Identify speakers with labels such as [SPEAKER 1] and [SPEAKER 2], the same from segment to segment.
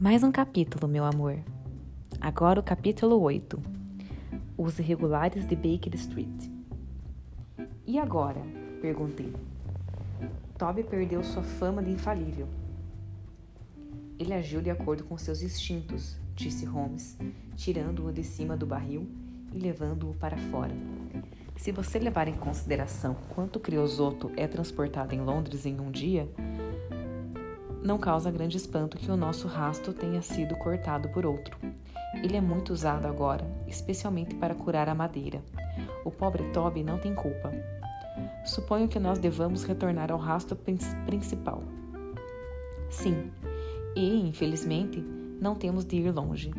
[SPEAKER 1] Mais um capítulo, meu amor. Agora o capítulo 8. Os irregulares de Baker Street. E agora? perguntei. Toby perdeu sua fama de infalível. Ele agiu de acordo com seus instintos, disse Holmes, tirando-o de cima do barril e levando-o para fora. Se você levar em consideração quanto criosoto é transportado em Londres em um dia, não causa grande espanto que o nosso rasto tenha sido cortado por outro. Ele é muito usado agora, especialmente para curar a madeira. O pobre Toby não tem culpa. Suponho que nós devamos retornar ao rasto principal. Sim, e, infelizmente, não temos de ir longe.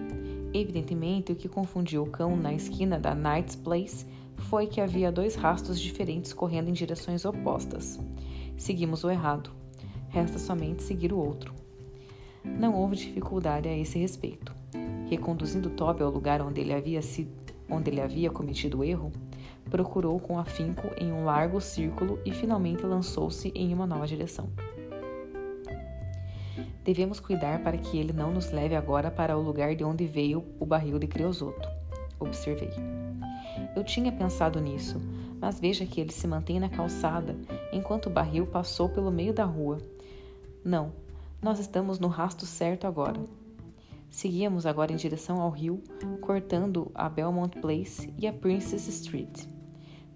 [SPEAKER 1] Evidentemente, o que confundiu o cão na esquina da Knight's Place foi que havia dois rastros diferentes correndo em direções opostas. Seguimos o errado. Resta somente seguir o outro. Não houve dificuldade a esse respeito. Reconduzindo Toby ao lugar onde ele havia, sido, onde ele havia cometido o erro, procurou com afinco em um largo círculo e finalmente lançou-se em uma nova direção. Devemos cuidar para que ele não nos leve agora para o lugar de onde veio o barril de Creosoto, observei. Eu tinha pensado nisso, mas veja que ele se mantém na calçada enquanto o barril passou pelo meio da rua não, nós estamos no rasto certo agora. Seguíamos agora em direção ao rio, cortando a Belmont Place e a Princess Street.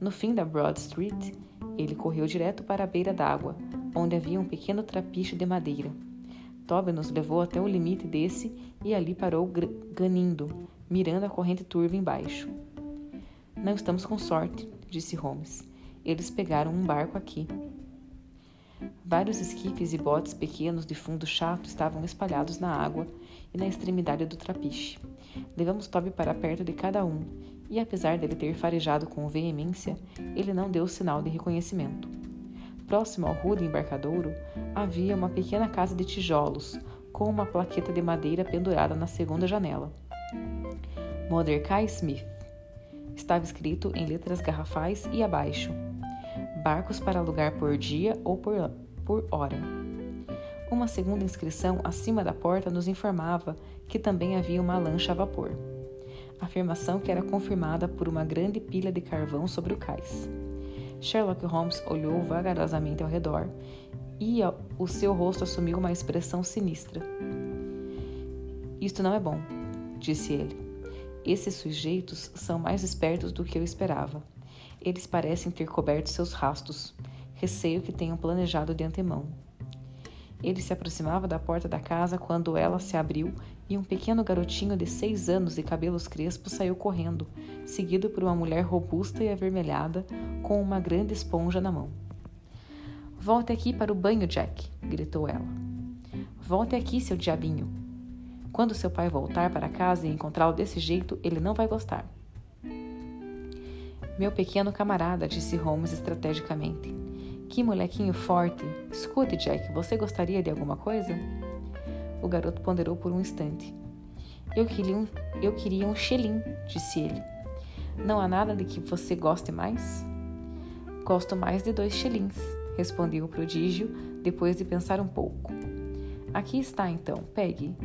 [SPEAKER 1] No fim da Broad Street, ele correu direto para a beira d'água, onde havia um pequeno trapiche de madeira. Toby nos levou até o limite desse e ali parou ganindo, mirando a corrente turva embaixo. Não estamos com sorte, disse Holmes. Eles pegaram um barco aqui. Vários esquifes e botes pequenos de fundo chato estavam espalhados na água e na extremidade do trapiche. Levamos Toby para perto de cada um, e apesar dele ter farejado com veemência, ele não deu sinal de reconhecimento. Próximo ao rude embarcadouro havia uma pequena casa de tijolos, com uma plaqueta de madeira pendurada na segunda janela. Mordecai Smith. Estava escrito em letras garrafais e abaixo: barcos para alugar por dia ou por, por hora. Uma segunda inscrição acima da porta nos informava que também havia uma lancha a vapor. Afirmação que era confirmada por uma grande pilha de carvão sobre o cais. Sherlock Holmes olhou vagarosamente ao redor e o seu rosto assumiu uma expressão sinistra. Isto não é bom, disse ele. Esses sujeitos são mais espertos do que eu esperava. Eles parecem ter coberto seus rastos. Receio que tenham planejado de antemão. Ele se aproximava da porta da casa quando ela se abriu e um pequeno garotinho de seis anos e cabelos crespos saiu correndo, seguido por uma mulher robusta e avermelhada com uma grande esponja na mão. Volte aqui para o banho, Jack! gritou ela. Volte aqui, seu diabinho! Quando seu pai voltar para casa e encontrá-lo desse jeito, ele não vai gostar. Meu pequeno camarada, disse Holmes estrategicamente. Que molequinho forte. Escute, Jack, você gostaria de alguma coisa? O garoto ponderou por um instante. Eu queria um, eu queria um xelim, disse ele. Não há nada de que você goste mais? Gosto mais de dois xelins, respondeu o prodígio, depois de pensar um pouco. Aqui está, então, pegue.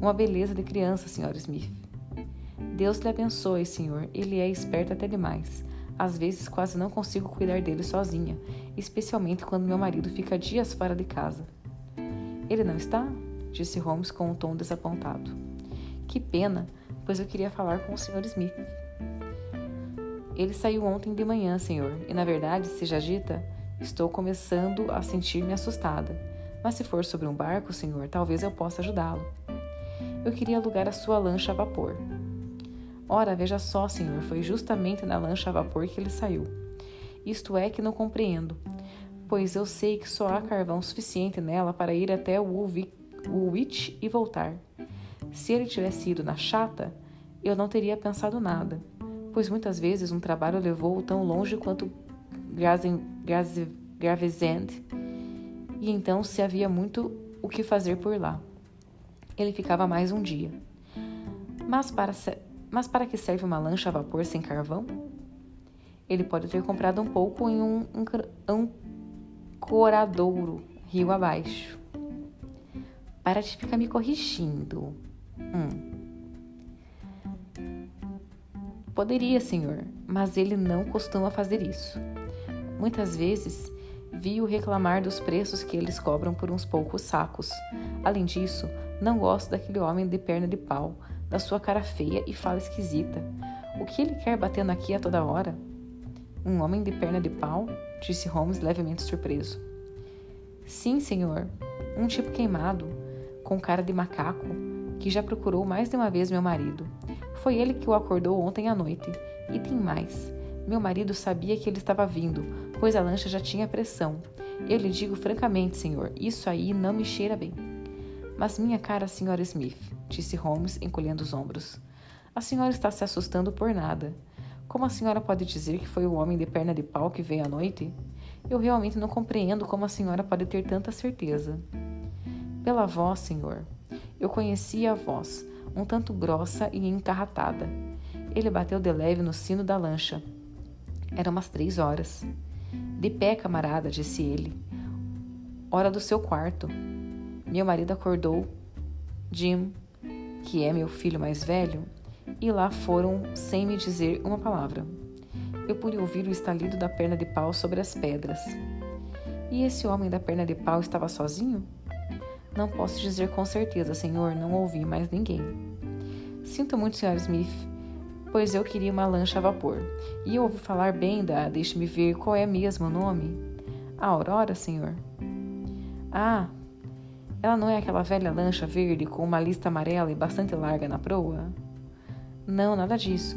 [SPEAKER 1] Uma beleza de criança, Sr. Smith. Deus lhe abençoe, senhor. Ele é esperto até demais. Às vezes quase não consigo cuidar dele sozinha, especialmente quando meu marido fica dias fora de casa. Ele não está? disse Holmes com um tom desapontado. Que pena, pois eu queria falar com o Sr. Smith. Ele saiu ontem de manhã, senhor, e na verdade, se já agita, estou começando a sentir-me assustada. Mas se for sobre um barco, senhor, talvez eu possa ajudá-lo. Eu queria alugar a sua lancha a vapor. Ora, veja só, senhor, foi justamente na lancha a vapor que ele saiu. Isto é que não compreendo, pois eu sei que só há carvão suficiente nela para ir até o Woolwich e voltar. Se ele tivesse ido na chata, eu não teria pensado nada, pois muitas vezes um trabalho levou-o tão longe quanto Gravesend, e então se havia muito o que fazer por lá. Ele ficava mais um dia. Mas para mas para que serve uma lancha a vapor sem carvão? Ele pode ter comprado um pouco em um ancoradouro rio abaixo. Para de ficar me corrigindo. Hum. Poderia, senhor, mas ele não costuma fazer isso. Muitas vezes vi-o reclamar dos preços que eles cobram por uns poucos sacos. Além disso, não gosto daquele homem de perna de pau, da sua cara feia e fala esquisita. O que ele quer batendo aqui a toda hora? Um homem de perna de pau? disse Holmes levemente surpreso. Sim, senhor. Um tipo queimado, com cara de macaco, que já procurou mais de uma vez meu marido. Foi ele que o acordou ontem à noite. E tem mais. Meu marido sabia que ele estava vindo, pois a lancha já tinha pressão. Eu lhe digo francamente, senhor, isso aí não me cheira bem. Mas minha cara senhora Smith, disse Holmes, encolhendo os ombros. A senhora está se assustando por nada. Como a senhora pode dizer que foi o homem de perna de pau que veio à noite? Eu realmente não compreendo como a senhora pode ter tanta certeza. Pela voz, senhor. Eu conhecia a voz, um tanto grossa e encarratada. Ele bateu de leve no sino da lancha. Eram umas três horas. De pé, camarada, disse ele. Hora do seu quarto. Meu marido acordou. Jim, que é meu filho mais velho, e lá foram sem me dizer uma palavra. Eu pude ouvir o estalido da perna de pau sobre as pedras. E esse homem da perna de pau estava sozinho? Não posso dizer com certeza, senhor, não ouvi mais ninguém. Sinto muito, Sr. Smith, pois eu queria uma lancha a vapor. E ouvi falar bem da, deixe-me ver, qual é mesmo o nome? A Aurora, senhor? Ah, ela não é aquela velha lancha verde com uma lista amarela e bastante larga na proa? Não, nada disso.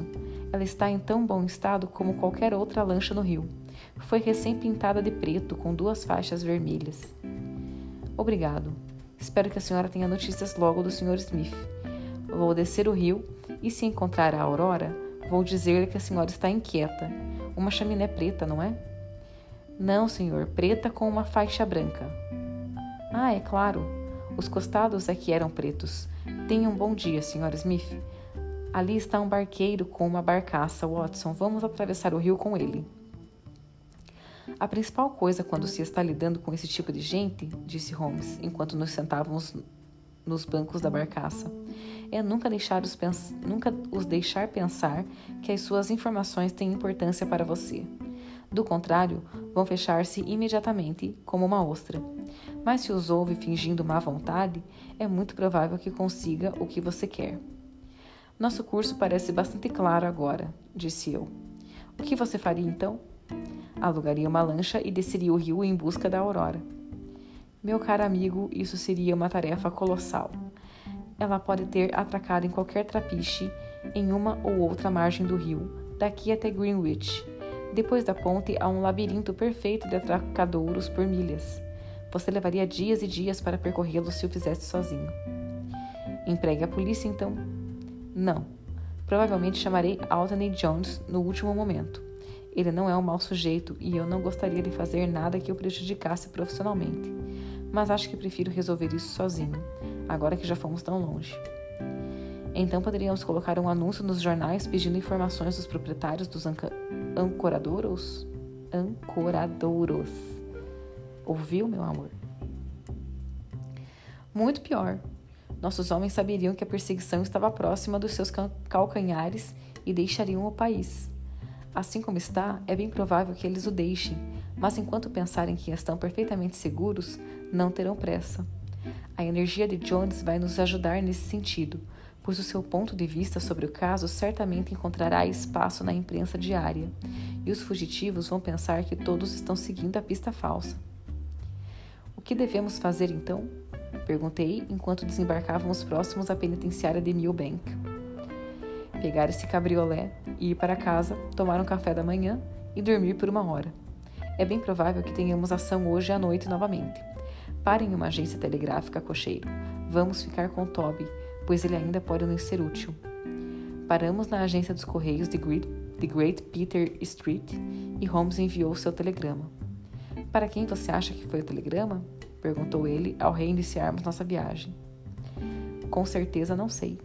[SPEAKER 1] Ela está em tão bom estado como qualquer outra lancha no rio. Foi recém-pintada de preto com duas faixas vermelhas. Obrigado. Espero que a senhora tenha notícias logo do Sr. Smith. Vou descer o rio e, se encontrar a Aurora, vou dizer-lhe que a senhora está inquieta. Uma chaminé preta, não é? Não, senhor, preta com uma faixa branca. Ah, é claro. Os costados é que eram pretos. Tenha um bom dia, Sr. Smith. Ali está um barqueiro com uma barcaça, Watson. Vamos atravessar o rio com ele. A principal coisa quando se está lidando com esse tipo de gente, disse Holmes, enquanto nos sentávamos nos bancos da barcaça, é nunca deixar os, nunca os deixar pensar que as suas informações têm importância para você. Do contrário, vão fechar-se imediatamente, como uma ostra. Mas se os ouve fingindo má vontade, é muito provável que consiga o que você quer. Nosso curso parece bastante claro agora, disse eu. O que você faria então? Alugaria uma lancha e desceria o rio em busca da aurora. Meu caro amigo, isso seria uma tarefa colossal. Ela pode ter atracado em qualquer trapiche em uma ou outra margem do rio, daqui até Greenwich. Depois da ponte há um labirinto perfeito de atracadouros por milhas. Você levaria dias e dias para percorrê-lo se o fizesse sozinho. Empregue a polícia, então. Não. Provavelmente chamarei Altony Jones no último momento. Ele não é um mau sujeito e eu não gostaria de fazer nada que o prejudicasse profissionalmente. Mas acho que prefiro resolver isso sozinho, agora que já fomos tão longe. Então poderíamos colocar um anúncio nos jornais pedindo informações dos proprietários dos ancoradouros? Ancoradouros. Ouviu, meu amor? Muito pior. Nossos homens saberiam que a perseguição estava próxima dos seus calcanhares e deixariam o país. Assim como está, é bem provável que eles o deixem, mas enquanto pensarem que estão perfeitamente seguros, não terão pressa. A energia de Jones vai nos ajudar nesse sentido, pois o seu ponto de vista sobre o caso certamente encontrará espaço na imprensa diária, e os fugitivos vão pensar que todos estão seguindo a pista falsa. O que devemos fazer então? Perguntei enquanto desembarcávamos próximos à penitenciária de Millbank. Pegar esse cabriolé e ir para casa, tomar um café da manhã e dormir por uma hora. É bem provável que tenhamos ação hoje à noite novamente. Pare em uma agência telegráfica, cocheiro. Vamos ficar com Toby, pois ele ainda pode nos ser útil. Paramos na agência dos Correios de Great, Peter Street e Holmes enviou seu telegrama. Para quem você acha que foi o telegrama? perguntou ele ao reiniciarmos nossa viagem. Com certeza não sei.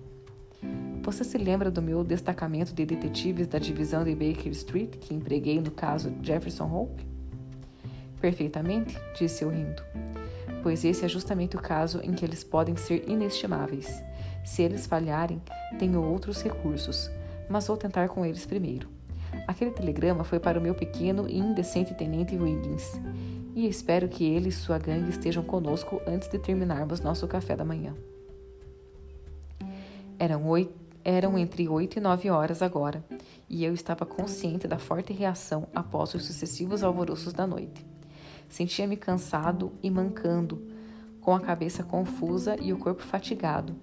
[SPEAKER 1] Você se lembra do meu destacamento de detetives da divisão de Baker Street que empreguei no caso Jefferson Hope? Perfeitamente, disse eu rindo. pois esse é justamente o caso em que eles podem ser inestimáveis. Se eles falharem, tenho outros recursos, mas vou tentar com eles primeiro. Aquele telegrama foi para o meu pequeno e indecente tenente Wiggins, e espero que ele e sua gangue estejam conosco antes de terminarmos nosso café da manhã. Eram, oito, eram entre oito e nove horas agora, e eu estava consciente da forte reação após os sucessivos alvoroços da noite. Sentia-me cansado e mancando, com a cabeça confusa e o corpo fatigado.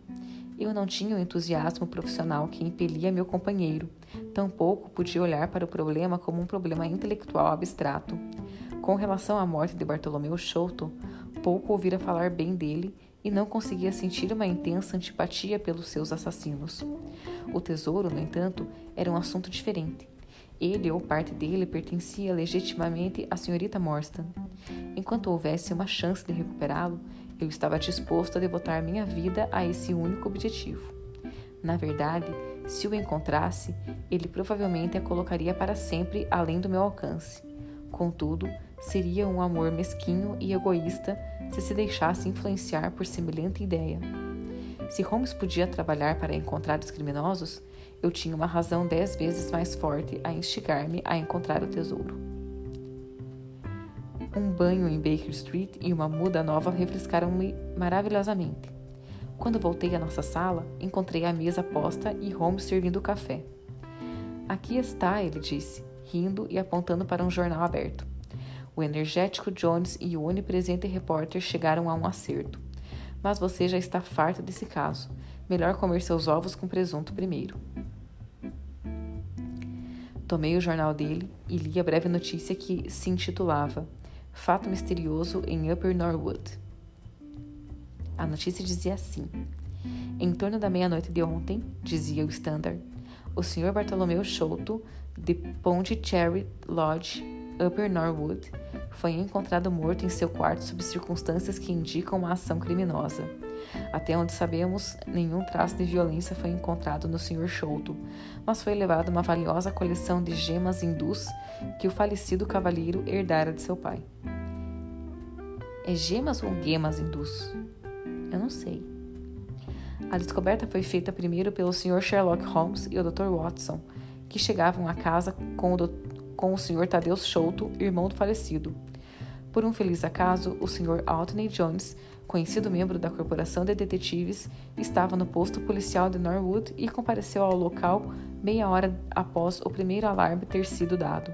[SPEAKER 1] Eu não tinha o entusiasmo profissional que impelia meu companheiro, tampouco podia olhar para o problema como um problema intelectual abstrato. Com relação à morte de Bartolomeu Sholto, pouco ouvira falar bem dele e não conseguia sentir uma intensa antipatia pelos seus assassinos. O tesouro, no entanto, era um assunto diferente. Ele ou parte dele pertencia legitimamente à senhorita Morstan. Enquanto houvesse uma chance de recuperá-lo, eu estava disposto a devotar minha vida a esse único objetivo. Na verdade, se o encontrasse, ele provavelmente a colocaria para sempre além do meu alcance. Contudo, seria um amor mesquinho e egoísta se se deixasse influenciar por semelhante ideia. Se Holmes podia trabalhar para encontrar os criminosos, eu tinha uma razão dez vezes mais forte a instigar-me a encontrar o tesouro. Um banho em Baker Street e uma muda nova refrescaram-me maravilhosamente. Quando voltei à nossa sala, encontrei a mesa posta e Holmes servindo café. Aqui está, ele disse, rindo e apontando para um jornal aberto. O energético Jones e o onipresente repórter chegaram a um acerto. Mas você já está farto desse caso. Melhor comer seus ovos com presunto primeiro. Tomei o jornal dele e li a breve notícia que se intitulava Fato Misterioso em Upper Norwood. A notícia dizia assim: Em torno da meia-noite de ontem, dizia o Standard, o Sr. Bartolomeu Sholto, de Pondicherry Lodge, Upper Norwood, foi encontrado morto em seu quarto sob circunstâncias que indicam uma ação criminosa. Até onde sabemos, nenhum traço de violência foi encontrado no Sr. Sholto, mas foi levada uma valiosa coleção de gemas hindus que o falecido cavalheiro herdara de seu pai. É gemas ou gemas hindus? Eu não sei. A descoberta foi feita primeiro pelo Sr. Sherlock Holmes e o Dr. Watson, que chegavam à casa com o, com o Sr. Tadeu Sholto, irmão do falecido. Por um feliz acaso, o Sr. Altney Jones, conhecido membro da Corporação de Detetives, estava no posto policial de Norwood e compareceu ao local meia hora após o primeiro alarme ter sido dado.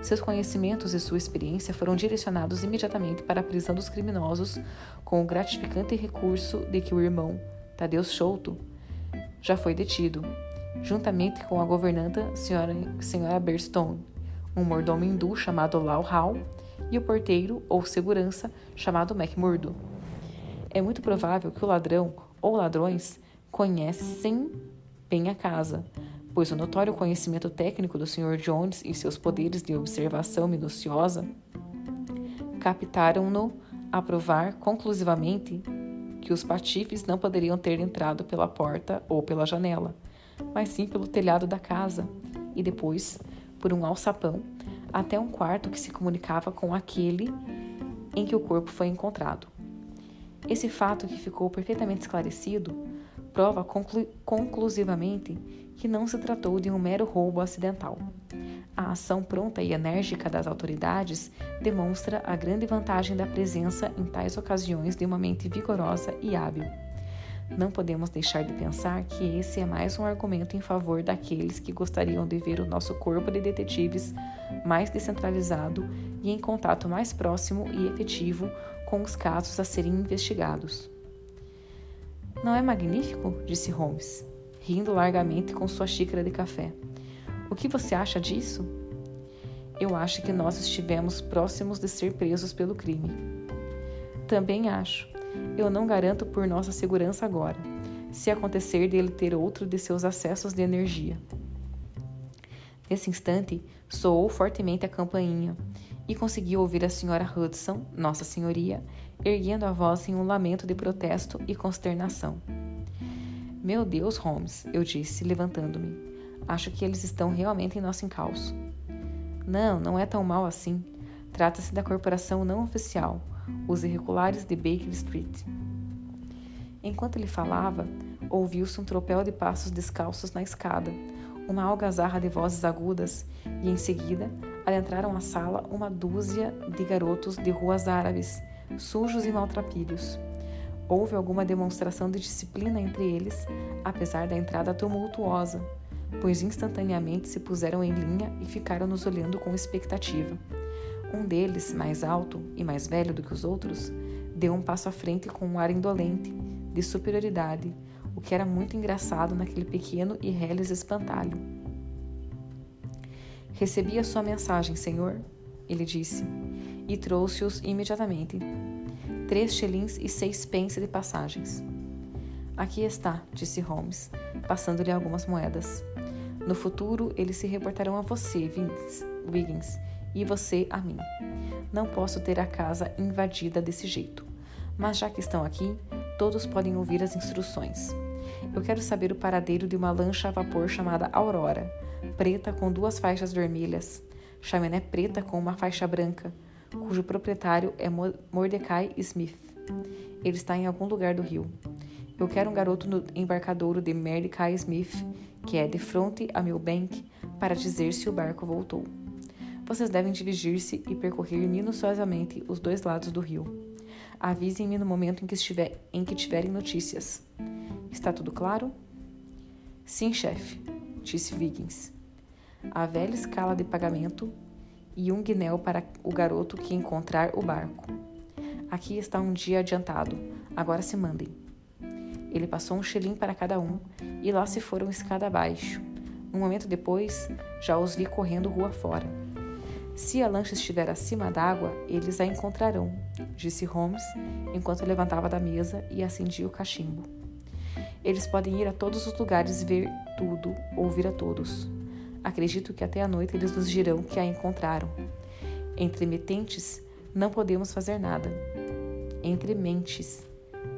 [SPEAKER 1] Seus conhecimentos e sua experiência foram direcionados imediatamente para a prisão dos criminosos, com o gratificante recurso de que o irmão, Tadeu Sholto, já foi detido, juntamente com a governanta, Sra. Senhora Berstone um mordomo hindu chamado Lau Hao e o porteiro ou segurança chamado McMurdo. É muito provável que o ladrão ou ladrões conhecem bem a casa, pois o notório conhecimento técnico do Sr. Jones e seus poderes de observação minuciosa captaram-no a provar conclusivamente que os patifes não poderiam ter entrado pela porta ou pela janela, mas sim pelo telhado da casa, e depois por um alçapão até um quarto que se comunicava com aquele em que o corpo foi encontrado. Esse fato, que ficou perfeitamente esclarecido, prova conclu conclusivamente que não se tratou de um mero roubo acidental. A ação pronta e enérgica das autoridades demonstra a grande vantagem da presença em tais ocasiões de uma mente vigorosa e hábil. Não podemos deixar de pensar que esse é mais um argumento em favor daqueles que gostariam de ver o nosso corpo de detetives mais descentralizado e em contato mais próximo e efetivo com os casos a serem investigados. Não é magnífico? disse Holmes, rindo largamente com sua xícara de café. O que você acha disso? Eu acho que nós estivemos próximos de ser presos pelo crime. Também acho eu não garanto por nossa segurança agora, se acontecer dele ter outro de seus acessos de energia. Nesse instante, soou fortemente a campainha e consegui ouvir a senhora Hudson, Nossa Senhoria, erguendo a voz em um lamento de protesto e consternação. Meu Deus, Holmes, eu disse, levantando-me. Acho que eles estão realmente em nosso encalço. Não, não é tão mal assim. Trata-se da corporação não oficial, os irregulares de Baker Street. Enquanto ele falava, ouviu-se um tropel de passos descalços na escada, uma algazarra de vozes agudas, e em seguida adentraram a sala uma dúzia de garotos de ruas árabes, sujos e maltrapilhos. Houve alguma demonstração de disciplina entre eles, apesar da entrada tumultuosa, pois instantaneamente se puseram em linha e ficaram nos olhando com expectativa. Um deles, mais alto e mais velho do que os outros, deu um passo à frente com um ar indolente, de superioridade, o que era muito engraçado naquele pequeno e reles espantalho. Recebi a sua mensagem, senhor, ele disse, e trouxe-os imediatamente. Três shillings e seis pence de passagens. Aqui está, disse Holmes, passando-lhe algumas moedas. No futuro, eles se reportarão a você, Wiggins, e você a mim. Não posso ter a casa invadida desse jeito. Mas já que estão aqui, todos podem ouvir as instruções. Eu quero saber o paradeiro de uma lancha a vapor chamada Aurora, preta com duas faixas vermelhas, chaminé preta com uma faixa branca, cujo proprietário é Mordecai Smith. Ele está em algum lugar do rio. Eu quero um garoto no embarcadouro de Mordecai Smith, que é de fronte a Milbank, para dizer se o barco voltou. Vocês devem dirigir-se e percorrer minuciosamente os dois lados do rio. Avisem-me no momento em que, estiver, em que tiverem notícias. Está tudo claro? Sim, chefe, disse Wiggins. A velha escala de pagamento e um guinéu para o garoto que encontrar o barco. Aqui está um dia adiantado. Agora se mandem. Ele passou um xelim para cada um e lá se foram escada abaixo. Um momento depois, já os vi correndo rua fora. Se a lancha estiver acima d'água, eles a encontrarão, disse Holmes enquanto levantava da mesa e acendia o cachimbo. Eles podem ir a todos os lugares ver tudo, ouvir a todos. Acredito que até a noite eles nos dirão que a encontraram. Entre metentes, não podemos fazer nada. Entre mentes,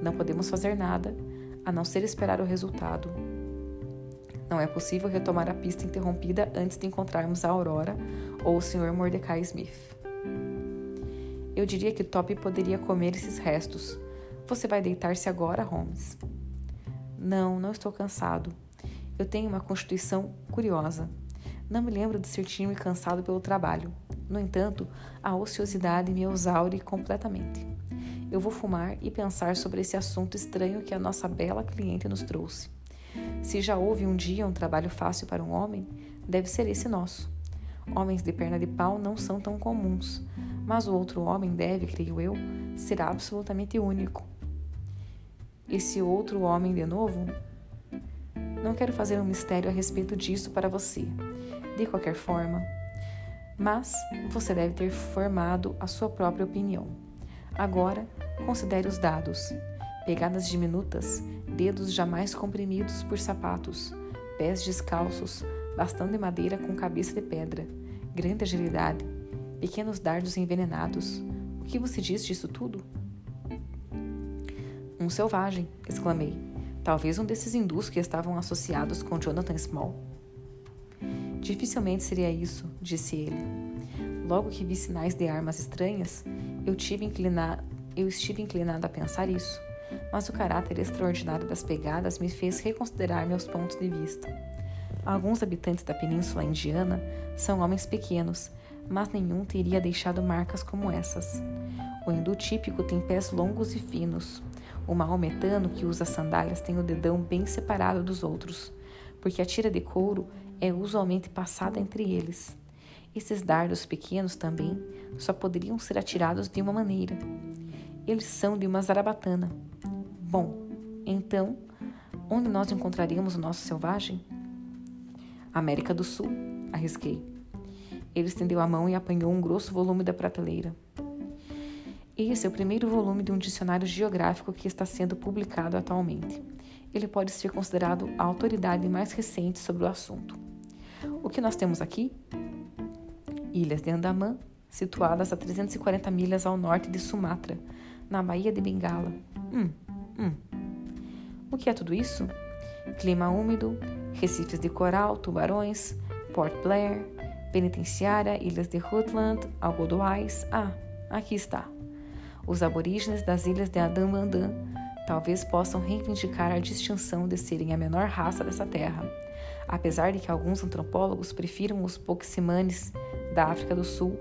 [SPEAKER 1] não podemos fazer nada, a não ser esperar o resultado. Não é possível retomar a pista interrompida antes de encontrarmos a Aurora ou o Sr. Mordecai Smith. Eu diria que Top poderia comer esses restos. Você vai deitar-se agora, Holmes? Não, não estou cansado. Eu tenho uma constituição curiosa. Não me lembro de sentir-me cansado pelo trabalho. No entanto, a ociosidade me exaure completamente. Eu vou fumar e pensar sobre esse assunto estranho que a nossa bela cliente nos trouxe. Se já houve um dia um trabalho fácil para um homem, deve ser esse nosso. Homens de perna de pau não são tão comuns, mas o outro homem deve, creio eu, ser absolutamente único. Esse outro homem de novo? Não quero fazer um mistério a respeito disso para você, de qualquer forma, mas você deve ter formado a sua própria opinião. Agora, considere os dados. Pegadas diminutas, dedos jamais comprimidos por sapatos, pés descalços, bastão de madeira com cabeça de pedra, grande agilidade, pequenos dardos envenenados. O que você diz disso tudo? Um selvagem, exclamei. Talvez um desses hindus que estavam associados com Jonathan Small. Dificilmente seria isso, disse ele. Logo que vi sinais de armas estranhas, eu, tive inclinar, eu estive inclinado a pensar isso mas o caráter extraordinário das pegadas me fez reconsiderar meus pontos de vista. Alguns habitantes da Península Indiana são homens pequenos, mas nenhum teria deixado marcas como essas. O hindu típico tem pés longos e finos. O maometano que usa sandálias tem o dedão bem separado dos outros, porque a tira de couro é usualmente passada entre eles. Esses dardos pequenos também só poderiam ser atirados de uma maneira. Eles são de uma zarabatana, Bom, então, onde nós encontraríamos o nosso selvagem? América do Sul, arrisquei. Ele estendeu a mão e apanhou um grosso volume da prateleira. Esse é o primeiro volume de um dicionário geográfico que está sendo publicado atualmente. Ele pode ser considerado a autoridade mais recente sobre o assunto. O que nós temos aqui? Ilhas de Andaman, situadas a 340 milhas ao norte de Sumatra, na Baía de Bengala. Hum, Hum. O que é tudo isso? Clima úmido, recifes de coral, tubarões, Port Blair, Penitenciária, Ilhas de Rutland, Algodoais. Ah, aqui está. Os aborígenes das ilhas de Adamandã talvez possam reivindicar a distinção de serem a menor raça dessa terra, apesar de que alguns antropólogos prefiram os Poximanes da África do Sul,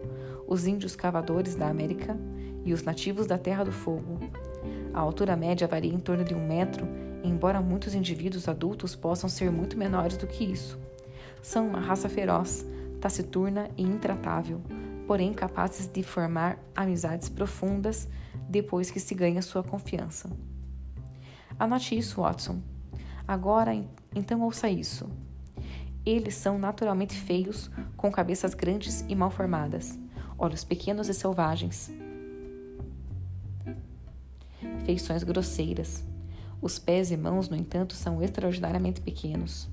[SPEAKER 1] os índios cavadores da América e os nativos da Terra do Fogo. A altura média varia em torno de um metro, embora muitos indivíduos adultos possam ser muito menores do que isso. São uma raça feroz, taciturna e intratável, porém capazes de formar amizades profundas depois que se ganha sua confiança. Anote isso, Watson. Agora, então ouça isso. Eles são naturalmente feios, com cabeças grandes e mal formadas, olhos pequenos e selvagens, feições grosseiras. Os pés e mãos, no entanto, são extraordinariamente pequenos.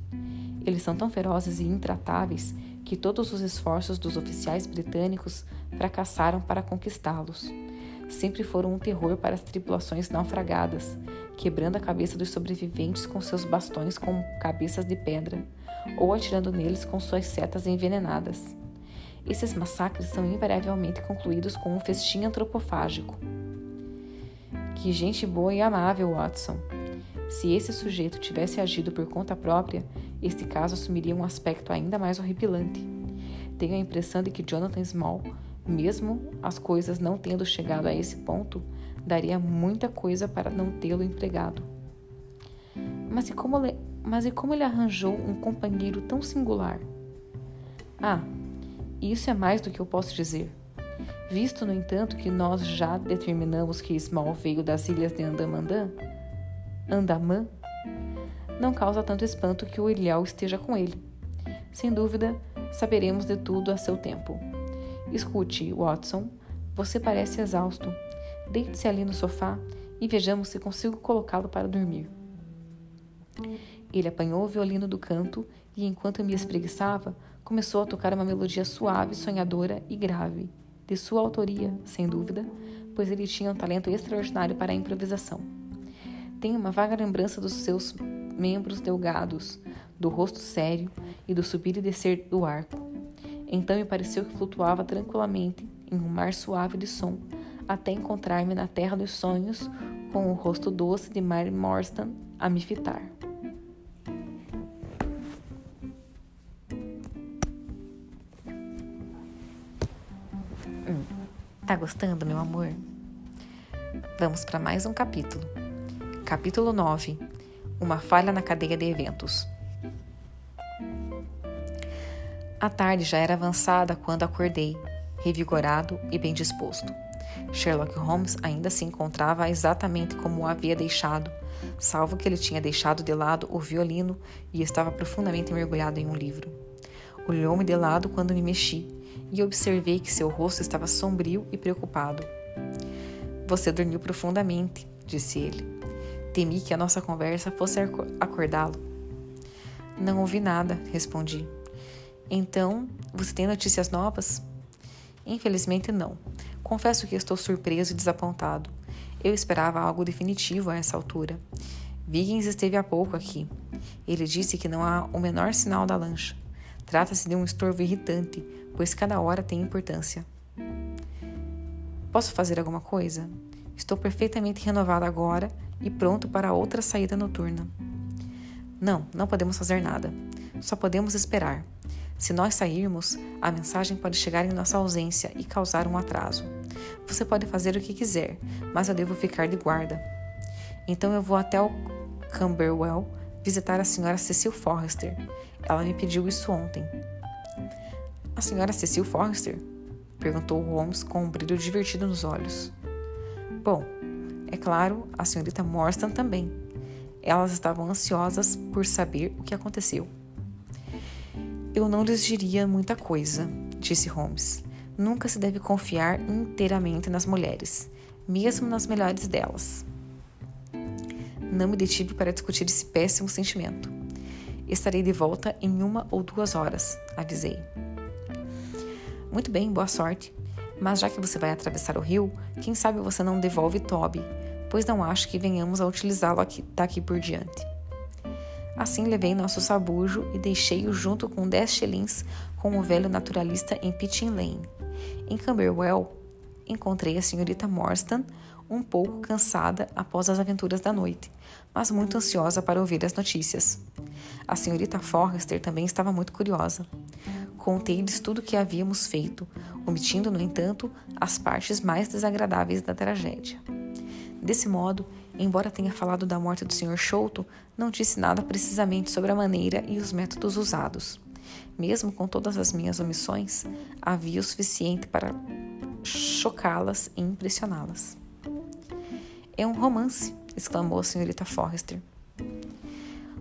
[SPEAKER 1] Eles são tão ferozes e intratáveis que todos os esforços dos oficiais britânicos fracassaram para conquistá-los. Sempre foram um terror para as tripulações naufragadas, quebrando a cabeça dos sobreviventes com seus bastões com cabeças de pedra, ou atirando neles com suas setas envenenadas. Esses massacres são invariavelmente concluídos com um festim antropofágico. Que gente boa e amável, Watson! Se esse sujeito tivesse agido por conta própria, este caso assumiria um aspecto ainda mais horripilante. Tenho a impressão de que Jonathan Small, mesmo as coisas não tendo chegado a esse ponto, daria muita coisa para não tê-lo empregado. Mas e, como ele, mas e como ele arranjou um companheiro tão singular? Ah, isso é mais do que eu posso dizer. Visto, no entanto, que nós já determinamos que Small veio das ilhas de Andamandã, Andamã, não causa tanto espanto que o Ilhau esteja com ele. Sem dúvida, saberemos de tudo a seu tempo. Escute, Watson, você parece exausto. Deite-se ali no sofá e vejamos se consigo colocá-lo para dormir. Ele apanhou o violino do canto e, enquanto me espreguiçava, começou a tocar uma melodia suave, sonhadora e grave, de sua autoria, sem dúvida, pois ele tinha um talento extraordinário para a improvisação. Tenho uma vaga lembrança dos seus membros delgados, do rosto sério e do subir e descer do arco. Então me pareceu que flutuava tranquilamente em um mar suave de som, até encontrar-me na terra dos sonhos, com o rosto doce de Mary Morstan a me fitar. Tá gostando, meu amor? Vamos para mais um capítulo. Capítulo 9 Uma falha na cadeia de eventos. A tarde já era avançada quando acordei, revigorado e bem disposto. Sherlock Holmes ainda se encontrava exatamente como o havia deixado, salvo que ele tinha deixado de lado o violino e estava profundamente mergulhado em um livro. Olhou-me de lado quando me mexi e observei que seu rosto estava sombrio e preocupado. Você dormiu profundamente, disse ele. Temi que a nossa conversa fosse acordá-lo. Não ouvi nada, respondi. Então, você tem notícias novas? Infelizmente, não. Confesso que estou surpreso e desapontado. Eu esperava algo definitivo a essa altura. Viggins esteve há pouco aqui. Ele disse que não há o menor sinal da lancha. Trata-se de um estorvo irritante, pois cada hora tem importância. Posso fazer alguma coisa? Estou perfeitamente renovado agora e pronto para outra saída noturna. Não, não podemos fazer nada. Só podemos esperar. Se nós sairmos, a mensagem pode chegar em nossa ausência e causar um atraso. Você pode fazer o que quiser, mas eu devo ficar de guarda. Então eu vou até o Camberwell visitar a senhora Cecil Forrester. Ela me pediu isso ontem. A senhora Cecil Forrester? Perguntou Holmes com um brilho divertido nos olhos. Bom, é claro, a senhorita Morstan também. Elas estavam ansiosas por saber o que aconteceu. Eu não lhes diria muita coisa, disse Holmes. Nunca se deve confiar inteiramente nas mulheres, mesmo nas melhores delas. Não me detive para discutir esse péssimo sentimento. Estarei de volta em uma ou duas horas, avisei. Muito bem, boa sorte. Mas já que você vai atravessar o rio, quem sabe você não devolve Toby pois não acho que venhamos a utilizá-lo daqui por diante. Assim levei nosso sabujo e deixei-o junto com dez shillings com o velho naturalista em Pitching Lane. Em Camberwell, encontrei a senhorita Morstan um pouco cansada após as aventuras da noite, mas muito ansiosa para ouvir as notícias. A senhorita Forrester também estava muito curiosa. Contei-lhes tudo o que havíamos feito, omitindo, no entanto, as partes mais desagradáveis da tragédia. Desse modo, embora tenha falado da morte do Sr. Sholto, não disse nada precisamente sobre a maneira e os métodos usados. Mesmo com todas as minhas omissões, havia o suficiente para chocá-las e impressioná-las. É um romance, exclamou a senhorita Forrester.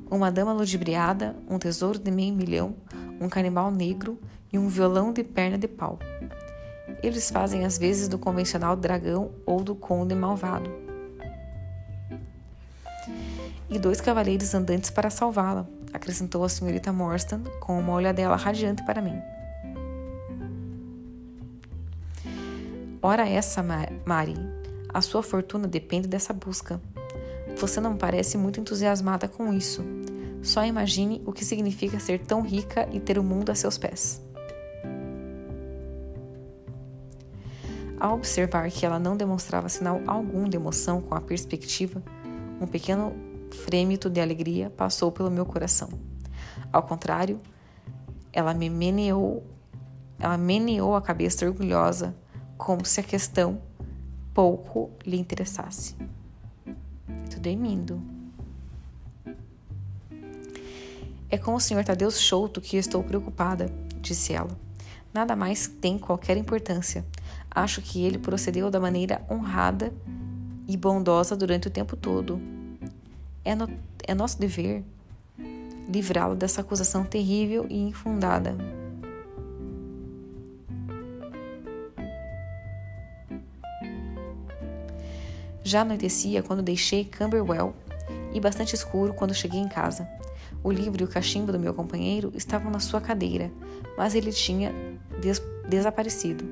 [SPEAKER 1] Uma dama ludibriada, um tesouro de meio milhão, um canibal negro e um violão de perna de pau. Eles fazem as vezes do convencional dragão ou do conde malvado. E dois cavaleiros andantes para salvá-la, acrescentou a senhorita Morstan com uma olhadela radiante para mim. Ora essa, Mari, a sua fortuna depende dessa busca. Você não parece muito entusiasmada com isso. Só imagine o que significa ser tão rica e ter o mundo a seus pés. Ao observar que ela não demonstrava sinal algum de emoção com a perspectiva, um pequeno frêmito de alegria passou pelo meu coração. Ao contrário, ela me meneou, ela meneou a cabeça orgulhosa como se a questão pouco lhe interessasse. Estou dormindo. É com o Sr. Tadeu Chouto que estou preocupada, disse ela. Nada mais tem qualquer importância. Acho que ele procedeu da maneira honrada e bondosa durante o tempo todo. É, no, é nosso dever livrá-lo dessa acusação terrível e infundada. Já anoitecia quando deixei Camberwell e bastante escuro quando cheguei em casa. O livro e o cachimbo do meu companheiro estavam na sua cadeira, mas ele tinha des desaparecido.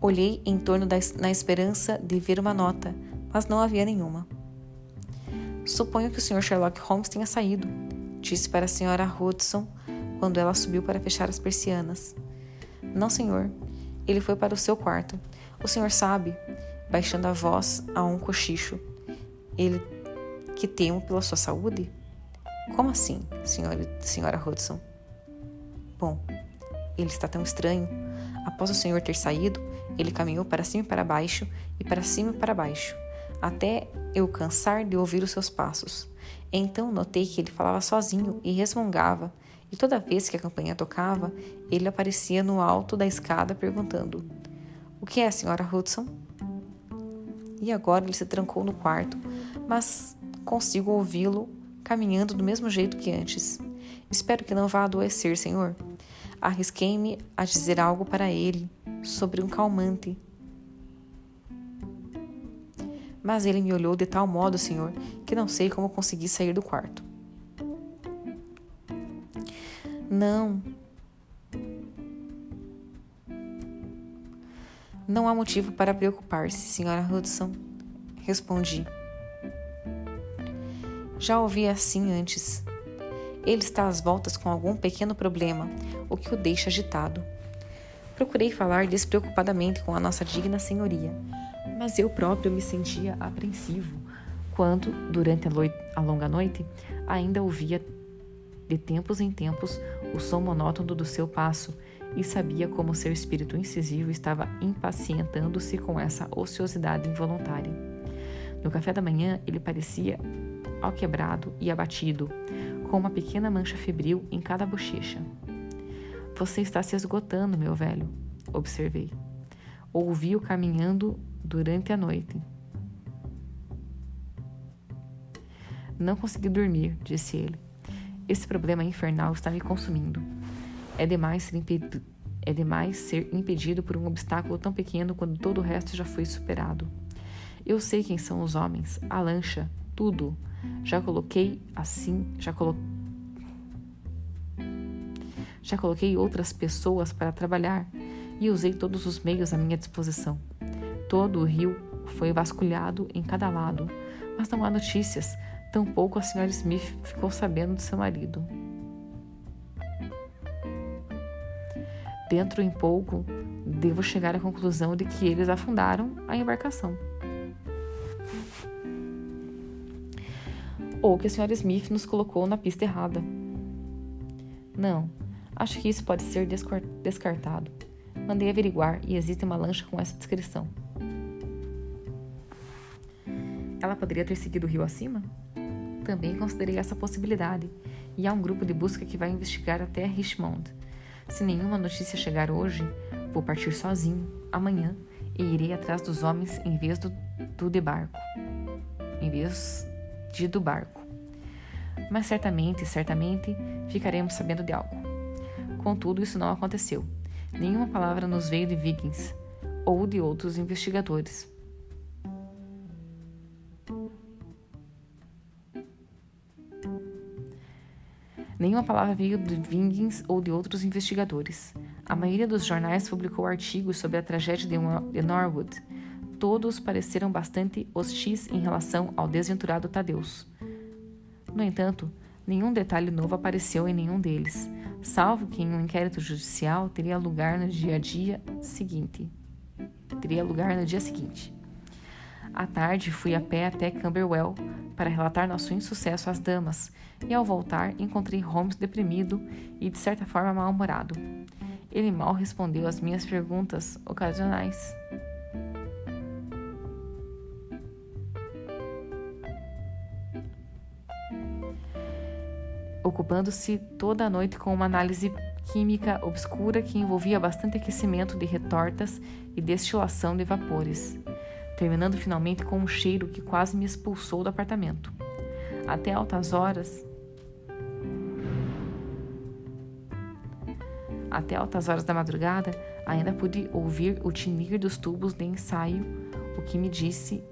[SPEAKER 1] Olhei em torno da, na esperança de ver uma nota, mas não havia nenhuma. Suponho que o Sr. Sherlock Holmes tenha saído, disse para a Sra. Hudson quando ela subiu para fechar as persianas. Não, senhor. Ele foi para o seu quarto. O senhor sabe, baixando a voz a um cochicho, ele que temo pela sua saúde? Como assim, senhora, senhora Hudson? Bom, ele está tão estranho. Após o senhor ter saído, ele caminhou para cima e para baixo e para cima e para baixo, até eu cansar de ouvir os seus passos. Então notei que ele falava sozinho e resmungava e toda vez que a campanha tocava, ele aparecia no alto da escada perguntando: O que é, senhora Hudson? E agora ele se trancou no quarto, mas consigo ouvi-lo caminhando do mesmo jeito que antes. Espero que não vá adoecer, senhor. Arrisquei-me a dizer algo para ele sobre um calmante. Mas ele me olhou de tal modo, senhor, que não sei como consegui sair do quarto. Não. Não há motivo para preocupar-se, senhora Hudson, respondi. Já ouvi assim antes. Ele está às voltas com algum pequeno problema, o que o deixa agitado. Procurei falar despreocupadamente com a nossa digna senhoria, mas eu próprio me sentia apreensivo quando, durante a, a longa noite, ainda ouvia de tempos em tempos o som monótono do seu passo e sabia como seu espírito incisivo estava impacientando-se com essa ociosidade involuntária. No café da manhã, ele parecia alquebrado e abatido, com uma pequena mancha febril em cada bochecha. Você está se esgotando, meu velho, observei. Ouvi-o caminhando durante a noite. Não consegui dormir, disse ele. Esse problema infernal está me consumindo. É demais ser impedido, é demais ser impedido por um obstáculo tão pequeno quando todo o resto já foi superado. Eu sei quem são os homens, a lancha, tudo. Já coloquei assim, já já coloquei outras pessoas para trabalhar e usei todos os meios à minha disposição. Todo o rio foi vasculhado em cada lado, mas não há notícias, Tampouco a senhora Smith ficou sabendo de seu marido. Dentro em pouco, devo chegar à conclusão de que eles afundaram a embarcação. Ou que a senhora Smith nos colocou na pista errada. Não, acho que isso pode ser descartado. Mandei averiguar e existe uma lancha com essa descrição. Ela poderia ter seguido o rio acima? Também considerei essa possibilidade, e há um grupo de busca que vai investigar até Richmond. Se nenhuma notícia chegar hoje, vou partir sozinho, amanhã, e irei atrás dos homens em vez do, do de barco. Em vez de do barco. Mas certamente, certamente, ficaremos sabendo de algo. Contudo, isso não aconteceu. Nenhuma palavra nos veio de Vikings ou de outros investigadores. Nenhuma palavra veio de Vikings ou de outros investigadores. A maioria dos jornais publicou artigos sobre a tragédia de Norwood. Todos pareceram bastante hostis em relação ao desventurado Tadeus. No entanto, nenhum detalhe novo apareceu em nenhum deles salvo que em um inquérito judicial teria lugar no dia a dia seguinte. Teria lugar no dia seguinte. À tarde, fui a pé até Camberwell para relatar nosso insucesso às damas, e ao voltar encontrei Holmes deprimido e de certa forma mal-humorado. Ele mal respondeu às minhas perguntas ocasionais. ocupando-se toda a noite com uma análise química obscura que envolvia bastante aquecimento de retortas e destilação de vapores, terminando finalmente com um cheiro que quase me expulsou do apartamento. Até altas horas. Até altas horas da madrugada, ainda pude ouvir o tinir dos tubos de ensaio, o que me disse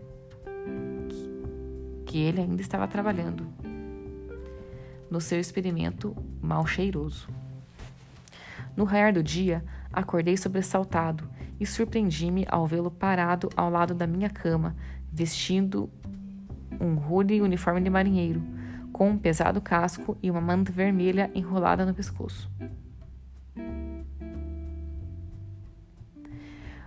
[SPEAKER 1] que ele ainda estava trabalhando no seu experimento mal cheiroso. No raiar do dia, acordei sobressaltado e surpreendi-me ao vê-lo parado ao lado da minha cama, vestindo um rude uniforme de marinheiro, com um pesado casco e uma manta vermelha enrolada no pescoço.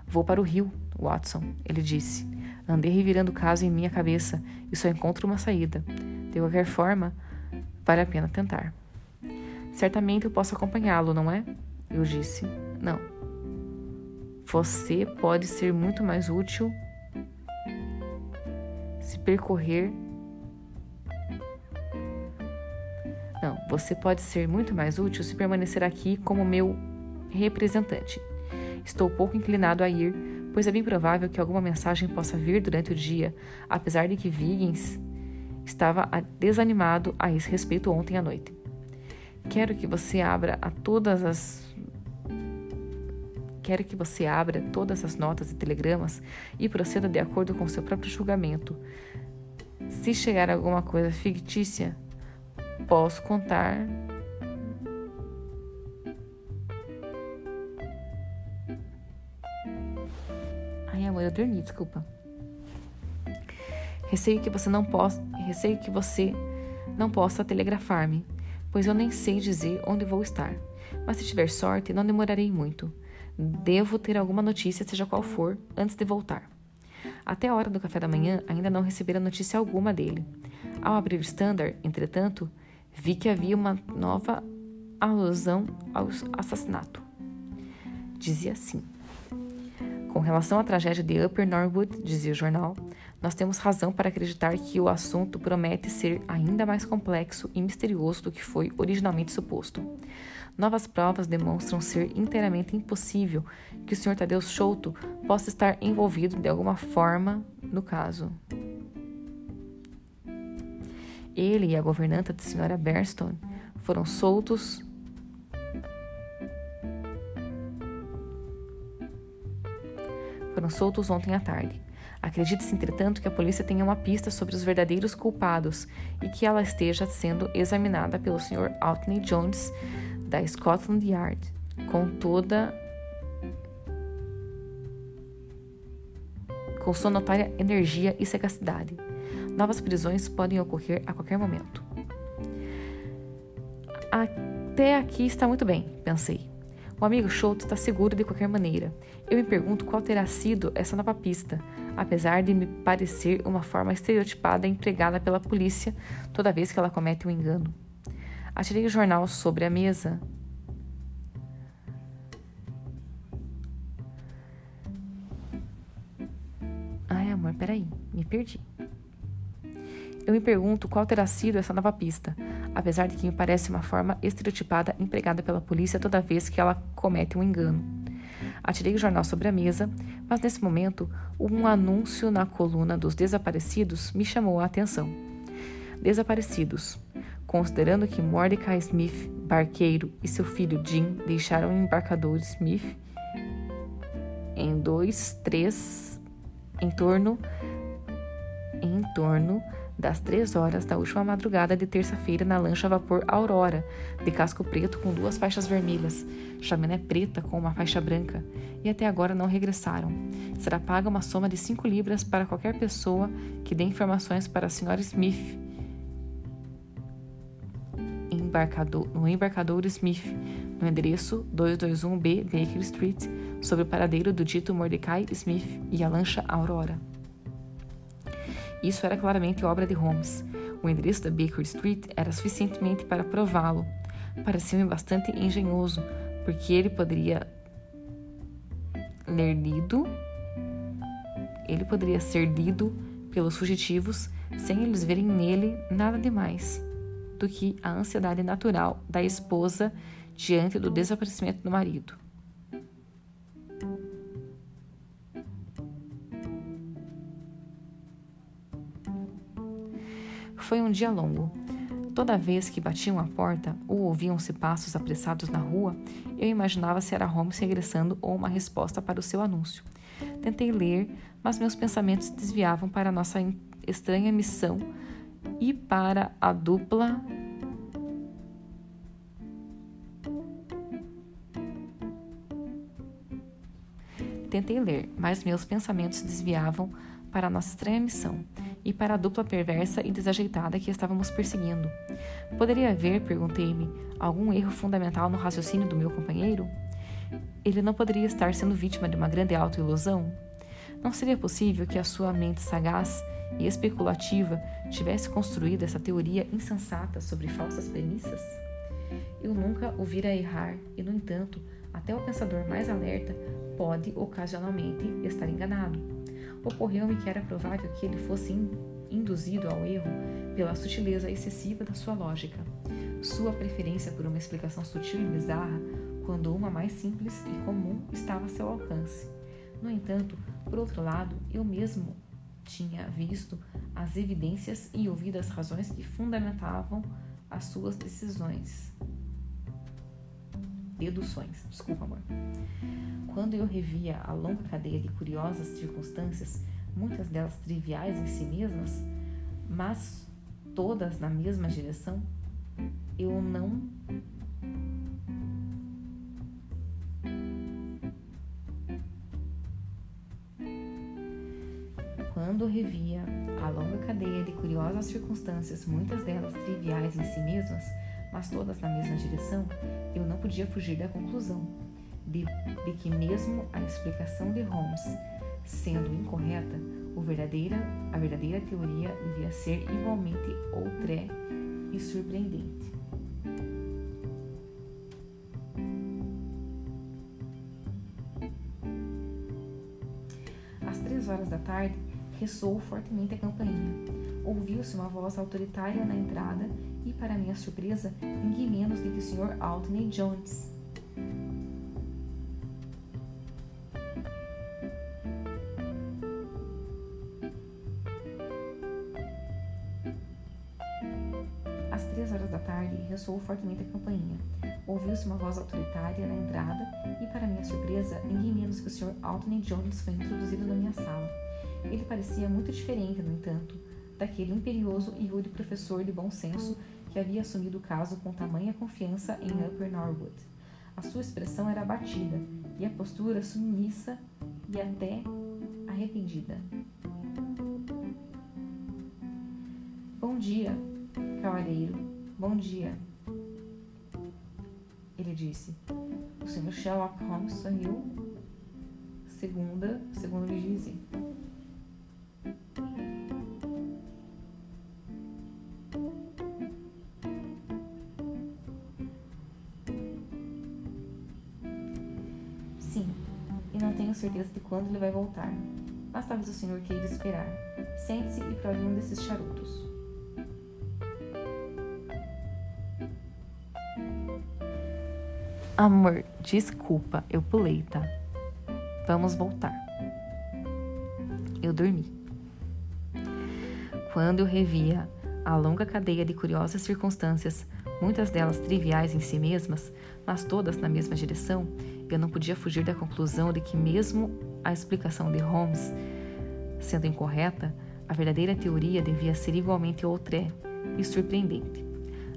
[SPEAKER 1] Vou para o rio, Watson, ele disse. Andei revirando o caso em minha cabeça e só encontro uma saída. De qualquer forma, Vale a pena tentar. Certamente eu posso acompanhá-lo, não é? Eu disse: Não. Você pode ser muito mais útil se percorrer. Não, você pode ser muito mais útil se permanecer aqui como meu representante. Estou pouco inclinado a ir, pois é bem provável que alguma mensagem possa vir durante o dia, apesar de que Viggins Estava desanimado a esse respeito ontem à noite. Quero que você abra a todas as Quero que você abra todas as notas e telegramas e proceda de acordo com seu próprio julgamento. Se chegar alguma coisa fictícia, posso contar Ai, amor, eu dormi, desculpa. Receio que você não possa, receio que você não possa telegrafar-me, pois eu nem sei dizer onde vou estar. Mas se tiver sorte, não demorarei muito. Devo ter alguma notícia, seja qual for, antes de voltar. Até a hora do café da manhã, ainda não recebera notícia alguma dele. Ao abrir o Standard, entretanto, vi que havia uma nova alusão ao assassinato. Dizia assim: Com relação à tragédia de Upper Norwood, dizia o jornal, nós temos razão para acreditar que o assunto promete ser ainda mais complexo e misterioso do que foi originalmente suposto. Novas provas demonstram ser inteiramente impossível que o Sr. Tadeu Souto possa estar envolvido de alguma forma no caso. Ele e a governanta de Sra. Berston foram soltos foram soltos ontem à tarde. Acredita-se, entretanto, que a polícia tenha uma pista sobre os verdadeiros culpados e que ela esteja sendo examinada pelo Sr. Altney Jones da Scotland Yard, com toda com sua notória energia e sagacidade. Novas prisões podem ocorrer a qualquer momento. Até aqui está muito bem, pensei. O amigo Schultz está seguro de qualquer maneira. Eu me pergunto qual terá sido essa nova pista, apesar de me parecer uma forma estereotipada empregada pela polícia toda vez que ela comete um engano. Atirei o jornal sobre a mesa. Ai, amor, peraí, me perdi. Eu me pergunto qual terá sido essa nova pista, apesar de que me parece uma forma estereotipada empregada pela polícia toda vez que ela comete um engano. Atirei o jornal sobre a mesa, mas nesse momento, um anúncio na coluna dos desaparecidos me chamou a atenção. Desaparecidos. Considerando que Mordecai Smith, barqueiro, e seu filho Jim deixaram o embarcador Smith em dois, três, em torno, em torno das três horas da última madrugada de terça-feira na lancha a vapor Aurora, de casco preto com duas faixas vermelhas, chaminé preta com uma faixa branca, e até agora não regressaram. Será paga uma soma de cinco libras para qualquer pessoa que dê informações para a senhora Smith. Embarcador, no embarcador Smith, no endereço 221B Baker Street, sobre o paradeiro do dito Mordecai Smith e a lancha Aurora. Isso era claramente obra de Holmes. O endereço da Baker Street era suficientemente para prová-lo. Parecia-me bastante engenhoso, porque ele poderia ler lido, ele poderia ser lido pelos fugitivos sem eles verem nele nada demais do que a ansiedade natural da esposa diante do desaparecimento do marido. Foi um dia longo. Toda vez que batiam a porta ou ouviam-se passos apressados na rua, eu imaginava se era Holmes regressando ou uma resposta para o seu anúncio. Tentei ler, mas meus pensamentos se desviavam para nossa estranha missão e para a dupla Tentei ler, mas meus pensamentos se desviavam para a nossa estranha missão e para a dupla perversa e desajeitada que estávamos perseguindo. Poderia haver, perguntei-me, algum erro fundamental no raciocínio do meu companheiro? Ele não poderia estar sendo vítima de uma grande autoilusão? Não seria possível que a sua mente sagaz e especulativa tivesse construído essa teoria insensata sobre falsas premissas? Eu nunca o vira errar e, no entanto, até o pensador mais alerta pode ocasionalmente estar enganado ocorreu-me que era provável que ele fosse induzido ao erro pela sutileza excessiva da sua lógica, sua preferência por uma explicação sutil e bizarra, quando uma mais simples e comum estava a seu alcance. No entanto, por outro lado, eu mesmo tinha visto as evidências e ouvido as razões que fundamentavam as suas decisões. Deduções, desculpa, amor. Quando eu revia a longa cadeia de curiosas circunstâncias, muitas delas triviais em si mesmas, mas todas na mesma direção, eu não Quando revia a longa cadeia de curiosas circunstâncias, muitas delas triviais em si mesmas, mas todas na mesma direção, eu não podia fugir da conclusão de, de que mesmo a explicação de Holmes sendo incorreta, verdadeira, a verdadeira teoria devia ser igualmente outré e surpreendente. Às três horas da tarde, ressoou fortemente a campainha. Ouviu-se uma voz autoritária na entrada e, para minha surpresa, ninguém menos do que o Sr. Altney Jones. ressoou fortemente a campainha. Ouviu-se uma voz autoritária na entrada e, para minha surpresa, ninguém menos que o Sr. Anthony Jones foi introduzido na minha sala. Ele parecia muito diferente, no entanto, daquele imperioso e rude professor de bom senso que havia assumido o caso com tamanha confiança em Upper Norwood. A sua expressão era abatida e a postura submissa e até arrependida. Bom dia, cavalheiro. Bom dia. Ele disse. O senhor Sherlock Holmes sorriu. Segunda, segundo lhe dizem. Sim, e não tenho certeza de quando ele vai voltar. Mas talvez o senhor queira esperar. Sente-se e prove um desses charutos. Amor, desculpa, eu pulei, tá? Vamos voltar. Eu dormi. Quando eu revia a longa cadeia de curiosas circunstâncias, muitas delas triviais em si mesmas, mas todas na mesma direção, eu não podia fugir da conclusão de que, mesmo a explicação de Holmes sendo incorreta, a verdadeira teoria devia ser igualmente outré e surpreendente.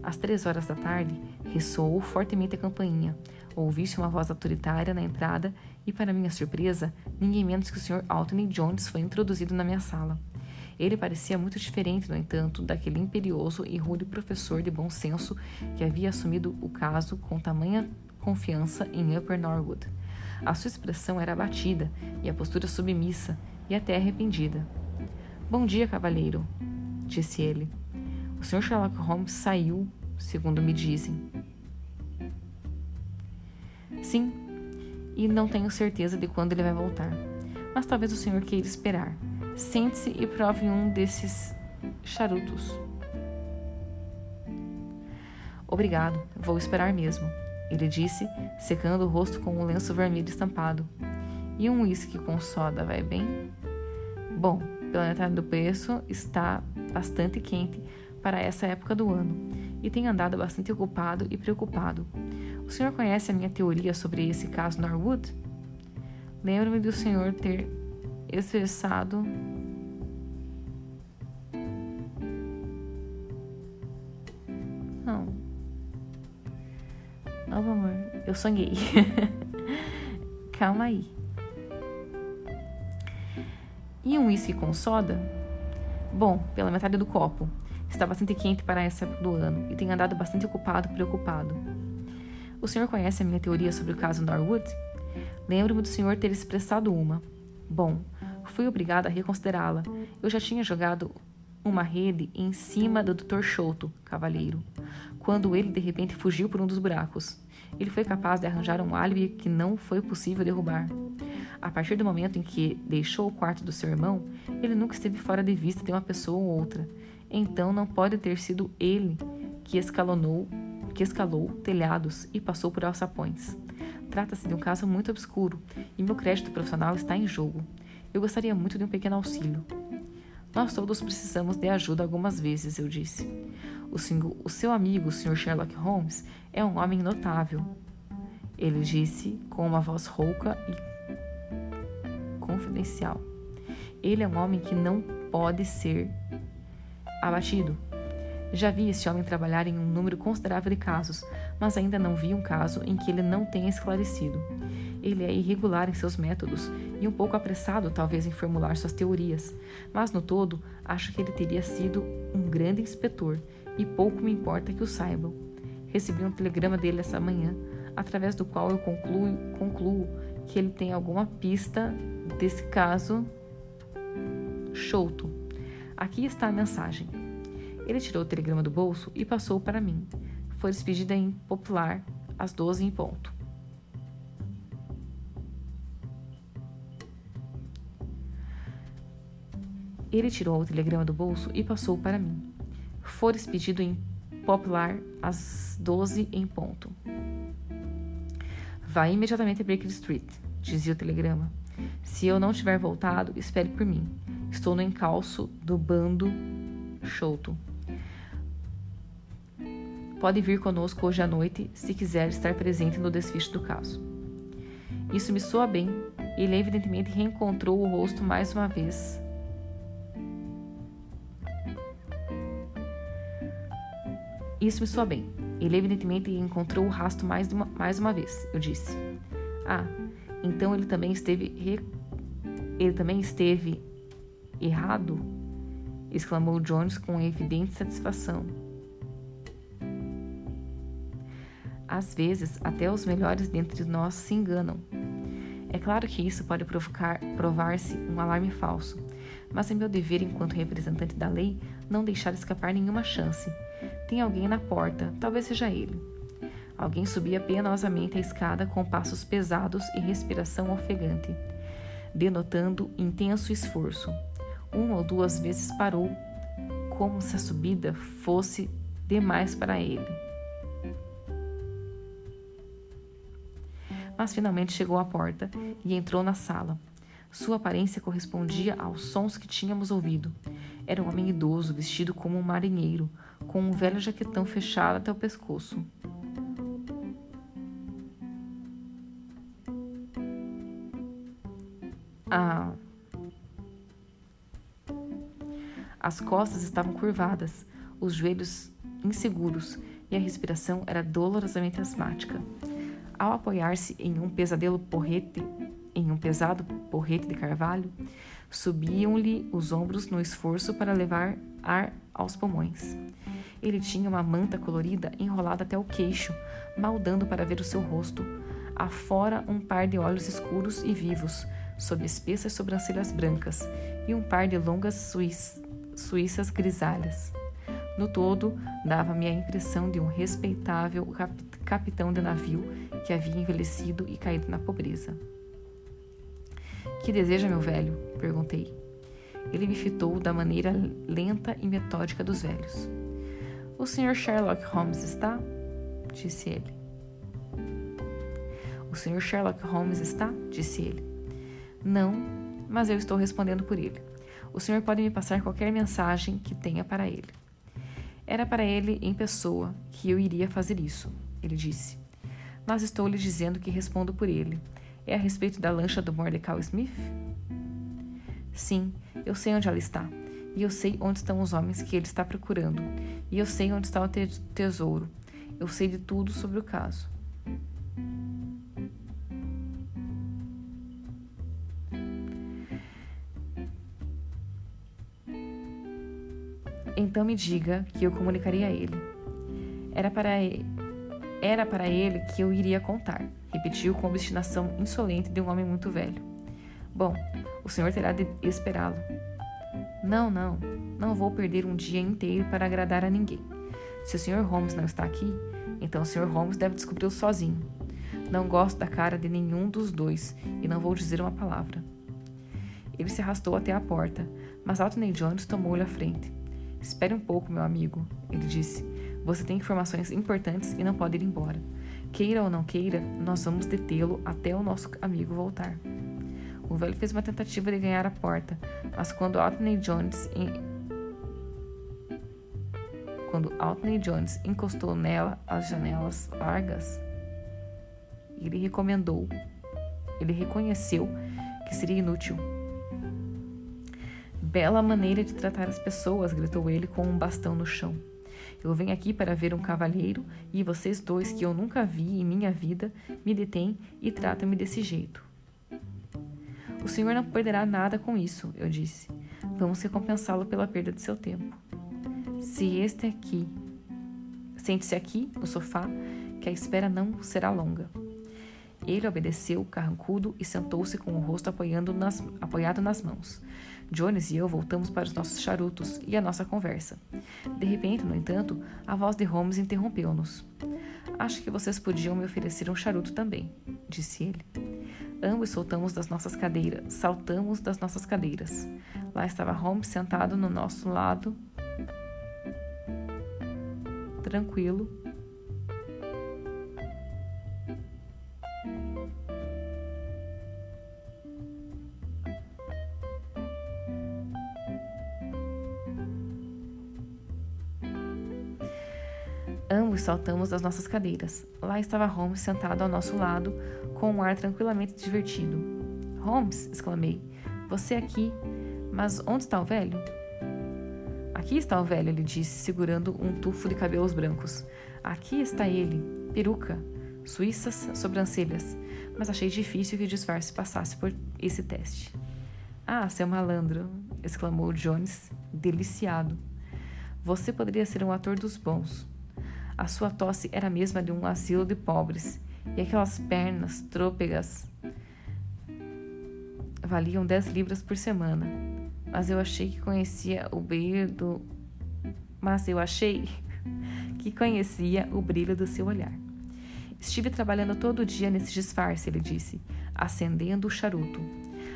[SPEAKER 1] Às três horas da tarde, ressoou fortemente a campainha. Ouvi-se uma voz autoritária na entrada e, para minha surpresa, ninguém menos que o Sr. Anthony Jones foi introduzido na minha sala. Ele parecia muito diferente, no entanto, daquele imperioso e rude professor de bom senso que havia assumido o caso com tamanha confiança em Upper Norwood. A sua expressão era abatida e a postura submissa e até arrependida. Bom dia, cavalheiro, disse ele. O Sr. Sherlock Holmes saiu, segundo me dizem. Sim, e não tenho certeza de quando ele vai voltar. Mas talvez o senhor queira esperar. Sente-se e prove um desses charutos. Obrigado, vou esperar mesmo, ele disse, secando o rosto com um lenço vermelho estampado. E um uísque com soda vai bem? Bom, pela metade do preço, está bastante quente para essa época do ano e tem andado bastante ocupado e preocupado. O senhor conhece a minha teoria sobre esse caso Norwood? Lembro-me do senhor ter expressado Não. Não, amor, eu sonhei. Calma aí. E um uísque com soda? Bom, pela metade do copo. Está bastante quente para essa época do ano e tem andado bastante ocupado preocupado. O senhor conhece a minha teoria sobre o caso Norwood? Lembro-me do senhor ter expressado uma. Bom, fui obrigado a reconsiderá-la. Eu já tinha jogado uma rede em cima do Dr. Chouto, cavalheiro, quando ele de repente fugiu por um dos buracos. Ele foi capaz de arranjar um álibi que não foi possível derrubar. A partir do momento em que deixou o quarto do seu irmão, ele nunca esteve fora de vista de uma pessoa ou outra, então não pode ter sido ele que escalonou, que escalou telhados e passou por alçapões. Trata-se de um caso muito obscuro e meu crédito profissional está em jogo. Eu gostaria muito de um pequeno auxílio. Nós todos precisamos de ajuda algumas vezes, eu disse. O, o seu amigo, o Sr. Sherlock Holmes, é um homem notável. Ele disse com uma voz rouca e confidencial. Ele é um homem que não pode ser abatido. Já vi esse homem trabalhar em um número considerável de casos, mas ainda não vi um caso em que ele não tenha esclarecido. Ele é irregular em seus métodos e um pouco apressado, talvez, em formular suas teorias, mas no todo, acho que ele teria sido um grande inspetor e pouco me importa que o saibam. Recebi um telegrama dele essa manhã, através do qual eu concluo, concluo que ele tem alguma pista desse caso Chouto. Aqui está a mensagem. Ele tirou o telegrama do bolso e passou para mim. Foi despedida em popular às 12 em ponto. Ele tirou o telegrama do bolso e passou para mim. Foi despedido em popular às 12 em ponto. Vá imediatamente a Baker Street, dizia o telegrama. Se eu não tiver voltado, espere por mim. Estou no encalço do bando Chouto. Pode vir conosco hoje à noite se quiser estar presente no desfecho do caso. Isso me soa bem. Ele evidentemente reencontrou o rosto mais uma vez. Isso me soa bem. Ele evidentemente encontrou o rastro mais uma, mais uma vez, eu disse. Ah, então ele também esteve re... ele também esteve errado exclamou Jones com evidente satisfação. Às vezes, até os melhores dentre nós se enganam. É claro que isso pode provar-se um alarme falso, mas é meu dever enquanto representante da lei não deixar escapar nenhuma chance. Tem alguém na porta, talvez seja ele. Alguém subia penosamente a escada com passos pesados e respiração ofegante, denotando intenso esforço. Uma ou duas vezes parou, como se a subida fosse demais para ele. Mas finalmente chegou à porta e entrou na sala. Sua aparência correspondia aos sons que tínhamos ouvido. Era um homem idoso, vestido como um marinheiro, com um velho jaquetão fechado até o pescoço. Ah. As costas estavam curvadas, os joelhos inseguros e a respiração era dolorosamente asmática. Ao apoiar-se em um pesadelo porrete, em um pesado porrete de carvalho, subiam-lhe os ombros no esforço para levar ar aos pulmões. Ele tinha uma manta colorida enrolada até o queixo, mal dando para ver o seu rosto, afora um par de olhos escuros e vivos, sob espessas sobrancelhas brancas, e um par de longas suís, suíças grisalhas. No todo, dava-me a impressão de um respeitável cap capitão de navio que havia envelhecido e caído na pobreza. Que deseja, meu velho? perguntei. Ele me fitou da maneira lenta e metódica dos velhos. O Sr. Sherlock Holmes está? disse ele. O Sr. Sherlock Holmes está? disse ele. Não, mas eu estou respondendo por ele. O senhor pode me passar qualquer mensagem que tenha para ele. Era para ele em pessoa que eu iria fazer isso, ele disse. Mas estou lhe dizendo que respondo por ele. É a respeito da lancha do Mordecai Smith? Sim, eu sei onde ela está. E eu sei onde estão os homens que ele está procurando. E eu sei onde está o te tesouro. Eu sei de tudo sobre o caso. Então me diga que eu comunicaria a ele. Era para era para ele que eu iria contar, repetiu com obstinação insolente de um homem muito velho. Bom, o senhor terá de esperá-lo. Não, não, não vou perder um dia inteiro para agradar a ninguém. Se o Sr. Holmes não está aqui, então o Sr. Holmes deve descobri-lo sozinho. Não gosto da cara de nenhum dos dois e não vou dizer uma palavra. Ele se arrastou até a porta, mas Anthony Jones tomou-lhe a frente. Espere um pouco, meu amigo, ele disse. Você tem informações importantes e não pode ir embora. Queira ou não queira, nós vamos detê-lo até o nosso amigo voltar. O velho fez uma tentativa de ganhar a porta, mas quando Anthony Jones quando Anthony Jones encostou nela as janelas largas, ele recomendou, ele reconheceu que seria inútil Bela maneira de tratar as pessoas, gritou ele com um bastão no chão. Eu venho aqui para ver um cavalheiro e vocês dois, que eu nunca vi em minha vida, me detêm e tratam-me desse jeito. O senhor não perderá nada com isso, eu disse. Vamos recompensá-lo pela perda de seu tempo. Se este aqui. Sente-se aqui, no sofá, que a espera não será longa. Ele obedeceu, carrancudo, e sentou-se com o rosto apoiando nas, apoiado nas mãos. Jones e eu voltamos para os nossos charutos e a nossa conversa. De repente, no entanto, a voz de Holmes interrompeu-nos. Acho que vocês podiam me oferecer um charuto também, disse ele. Ambos soltamos das nossas cadeiras, saltamos das nossas cadeiras. Lá estava Holmes sentado no nosso lado, tranquilo, saltamos das nossas cadeiras. Lá estava Holmes sentado ao nosso lado, com um ar tranquilamente divertido. Holmes, exclamei, você aqui. Mas onde está o velho? Aqui está o velho, ele disse, segurando um tufo de cabelos brancos. Aqui está ele, peruca, suíças, sobrancelhas. Mas achei difícil que o disfarce passasse por esse teste. Ah, seu malandro! exclamou Jones, deliciado. Você poderia ser um ator dos bons. A sua tosse era a mesma de um asilo de pobres, e aquelas pernas trôpegas valiam dez libras por semana. Mas eu achei que conhecia o brilho do. Mas eu achei que conhecia o brilho do seu olhar. Estive trabalhando todo dia nesse disfarce, ele disse, acendendo o charuto.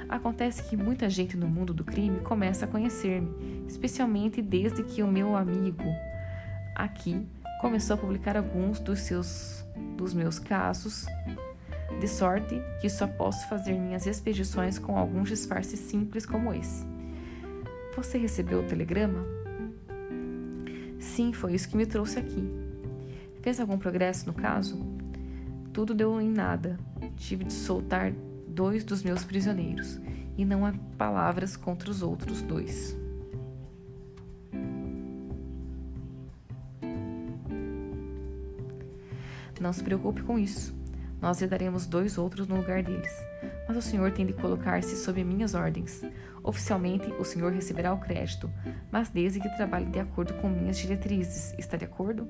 [SPEAKER 1] Acontece que muita gente no mundo do crime começa a conhecer-me, especialmente desde que o meu amigo aqui começou a publicar alguns dos seus dos meus casos, de sorte que só posso fazer minhas expedições com alguns disfarces simples como esse. Você recebeu o telegrama? Sim, foi isso que me trouxe aqui. Fez algum progresso no caso? Tudo deu em nada. Tive de soltar dois dos meus prisioneiros, e não há palavras contra os outros dois. Não se preocupe com isso. Nós lhe daremos dois outros no lugar deles. Mas o senhor tem de colocar-se sob minhas ordens. Oficialmente, o senhor receberá o crédito, mas desde que trabalhe de acordo com minhas diretrizes. Está de acordo?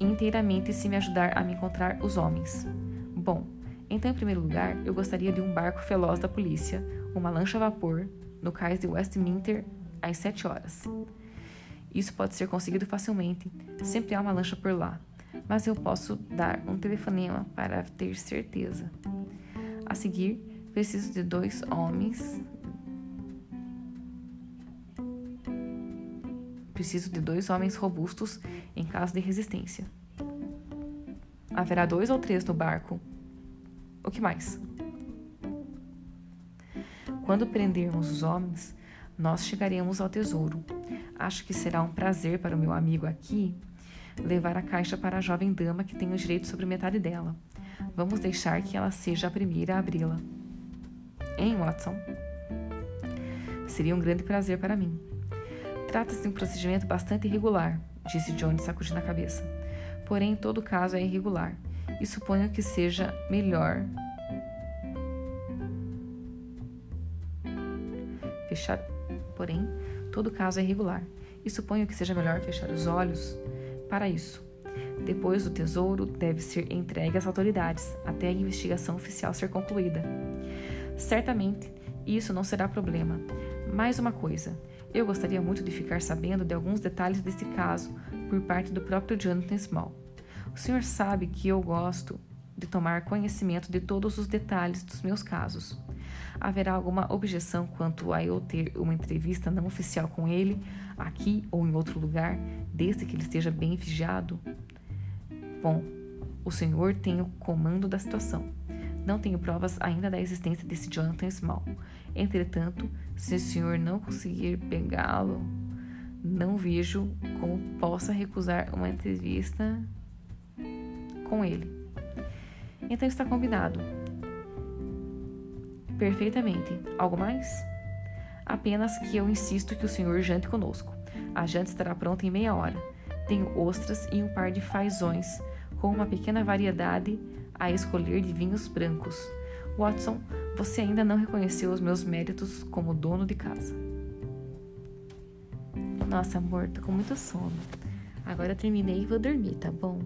[SPEAKER 1] Inteiramente se me ajudar a me encontrar os homens. Bom, então, em primeiro lugar, eu gostaria de um barco veloz da polícia, uma lancha a vapor, no cais de Westminster, às sete horas. Isso pode ser conseguido facilmente, sempre há uma lancha por lá, mas eu posso dar um telefonema para ter certeza. A seguir, preciso de dois homens. Preciso de dois homens robustos em caso de resistência. Haverá dois ou três no barco o que mais? Quando prendermos os homens, nós chegaremos ao tesouro. Acho que será um prazer para o meu amigo aqui levar a caixa para a jovem dama que tem o direito sobre metade dela. Vamos deixar que ela seja a primeira a abri-la. Hein, Watson? Seria um grande prazer para mim. Trata-se de um procedimento bastante irregular, disse Johnny sacudindo a cabeça. Porém, em todo caso é irregular e suponho que seja melhor fechar. Porém, todo caso é irregular e suponho que seja melhor fechar os olhos para isso. Depois, o tesouro deve ser entregue às autoridades até a investigação oficial ser concluída. Certamente, isso não será problema. Mais uma coisa, eu gostaria muito de ficar sabendo de alguns detalhes desse caso por parte do próprio Jonathan Small. O senhor sabe que eu gosto de tomar conhecimento de todos os detalhes dos meus casos. Haverá alguma objeção quanto a eu ter uma entrevista não oficial com ele, aqui ou em outro lugar, desde que ele esteja bem vigiado? Bom, o senhor tem o comando da situação. Não tenho provas ainda da existência desse Jonathan Small. Entretanto, se o senhor não conseguir pegá-lo, não vejo como possa recusar uma entrevista com ele. Então está combinado. Perfeitamente. Algo mais? Apenas que eu insisto que o senhor jante conosco. A janta estará pronta em meia hora. Tenho ostras e um par de fazões, com uma pequena variedade a escolher de vinhos brancos. Watson, você ainda não reconheceu os meus méritos como dono de casa. Nossa, amor, tô com muito sono. Agora eu terminei e vou dormir, tá bom?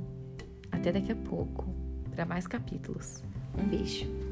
[SPEAKER 1] Até daqui a pouco para mais capítulos. Um beijo.